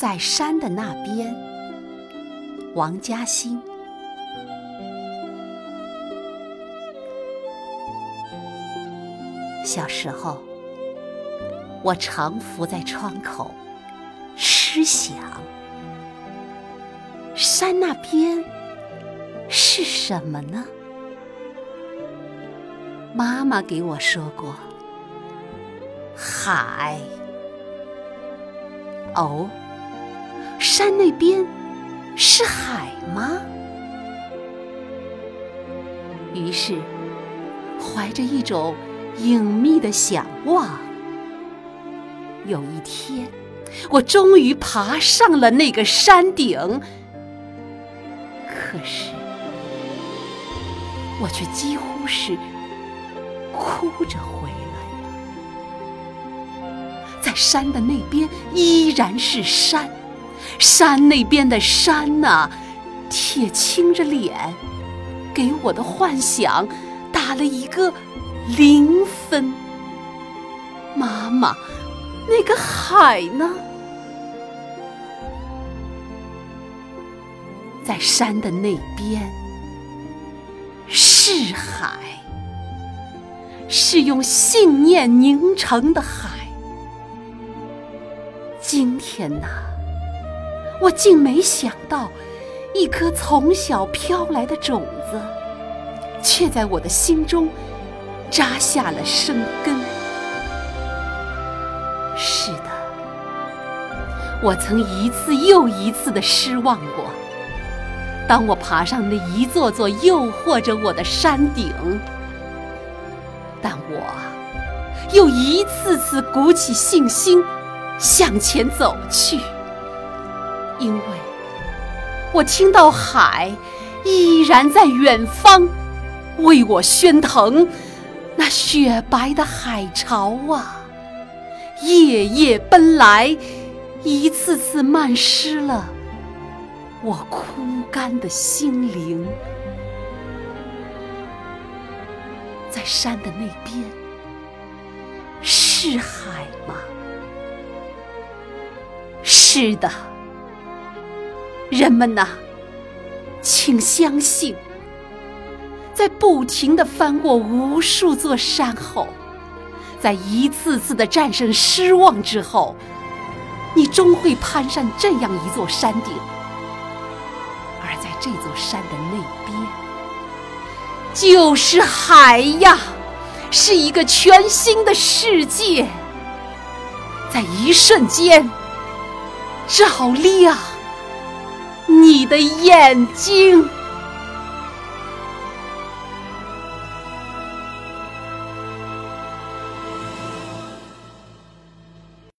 在山的那边，王嘉欣。小时候，我常伏在窗口，痴想：山那边是什么呢？妈妈给我说过，海。哦，山那边是海吗？于是，怀着一种隐秘的想望，有一天，我终于爬上了那个山顶。可是，我却几乎是哭着回来了。在山的那边依然是山，山那边的山呐，铁青着脸，给我的幻想打了一个零分。妈妈，那个海呢？在山的那边是海，是用信念凝成的海。今天呐，我竟没想到，一颗从小飘来的种子，却在我的心中扎下了生根。是的，我曾一次又一次的失望过。当我爬上那一座座诱惑着我的山顶，但我又一次次鼓起信心。向前走去，因为我听到海依然在远方为我喧腾，那雪白的海潮啊，夜夜奔来，一次次漫湿了我枯干的心灵。在山的那边，是海吗？是的，人们呐，请相信，在不停的翻过无数座山后，在一次次的战胜失望之后，你终会攀上这样一座山顶，而在这座山的那边，就是海呀，是一个全新的世界，在一瞬间。照亮你的眼睛。